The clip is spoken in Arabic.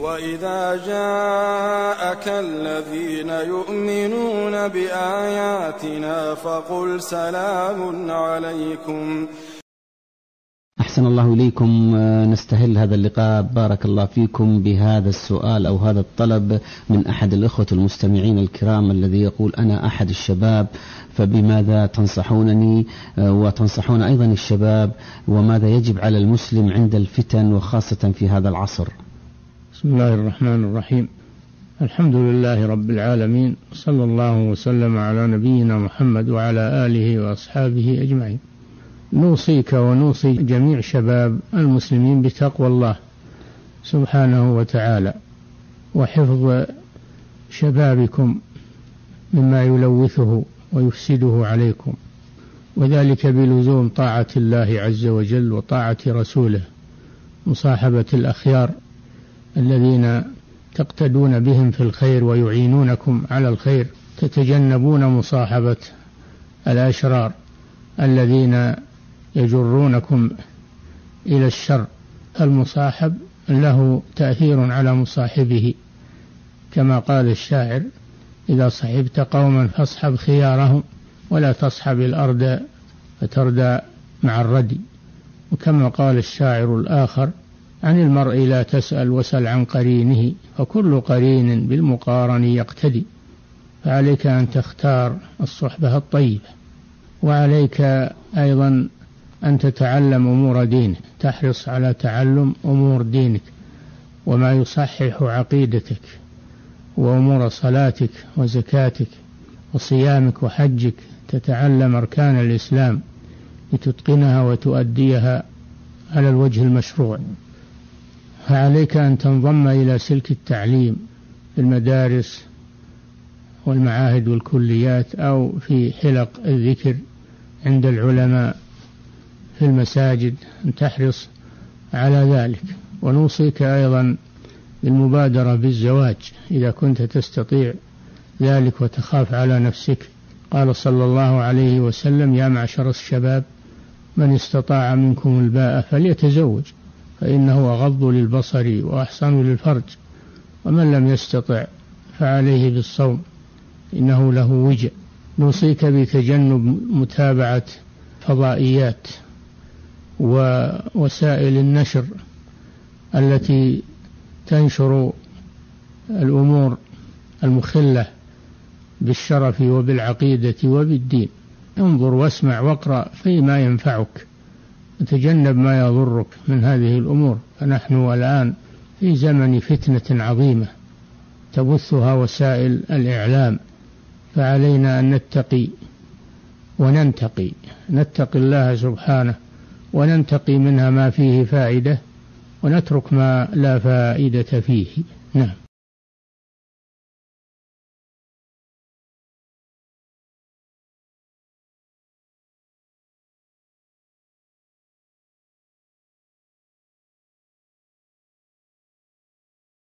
وإذا جاءك الذين يؤمنون بآياتنا فقل سلام عليكم. أحسن الله إليكم. نستهل هذا اللقاء. بارك الله فيكم بهذا السؤال أو هذا الطلب من أحد الإخوة المستمعين الكرام الذي يقول أنا أحد الشباب فبماذا تنصحونني؟ وتنصحون أيضا الشباب وماذا يجب على المسلم عند الفتن وخاصة في هذا العصر؟ بسم الله الرحمن الرحيم. الحمد لله رب العالمين صلى الله وسلم على نبينا محمد وعلى آله وأصحابه أجمعين. نوصيك ونوصي جميع شباب المسلمين بتقوى الله سبحانه وتعالى. وحفظ شبابكم مما يلوثه ويفسده عليكم. وذلك بلزوم طاعة الله عز وجل وطاعة رسوله مصاحبة الأخيار الذين تقتدون بهم في الخير ويعينونكم على الخير تتجنبون مصاحبة الأشرار الذين يجرونكم إلى الشر. المصاحب له تأثير على مصاحبه. كما قال الشاعر إذا صحبت قوما فاصحب خيارهم ولا تصحب الأرض فتردى مع الردي وكما قال الشاعر الآخر عن المرء لا تسأل وسل عن قرينه فكل قرين بالمقارن يقتدي. فعليك أن تختار الصحبة الطيبة وعليك أيضا أن تتعلم أمور دينك تحرص على تعلم أمور دينك وما يصحح عقيدتك وأمور صلاتك وزكاتك وصيامك وحجك. تتعلم أركان الإسلام لتتقنها وتؤديها على الوجه المشروع. فعليك أن تنضم إلى سلك التعليم في المدارس والمعاهد والكليات أو في حلق الذكر عند العلماء في المساجد أن تحرص على ذلك. ونوصيك أيضا بالمبادرة بالزواج. إذا كنت تستطيع ذلك وتخاف على نفسك قال صلى الله عليه وسلم يا معشر الشباب من استطاع منكم الباء فليتزوج. فإنه أغض للبصر وأحسن للفرج ومن لم يستطع فعليه بالصوم إنه له وجع نوصيك بتجنب متابعة فضائيات ووسائل النشر التي تنشر الأمور المخلة بالشرف وبالعقيدة وبالدين. انظر واسمع واقرأ فيما ينفعك. وتجنب ما يضرك من هذه الأمور. فنحن الآن في زمن فتنة عظيمة تبثها وسائل الإعلام. فعلينا أن نتقي وننتقي. نتقي الله سبحانه وننتقي منها ما فيه فائدة ونترك ما لا فائدة فيه. نعم.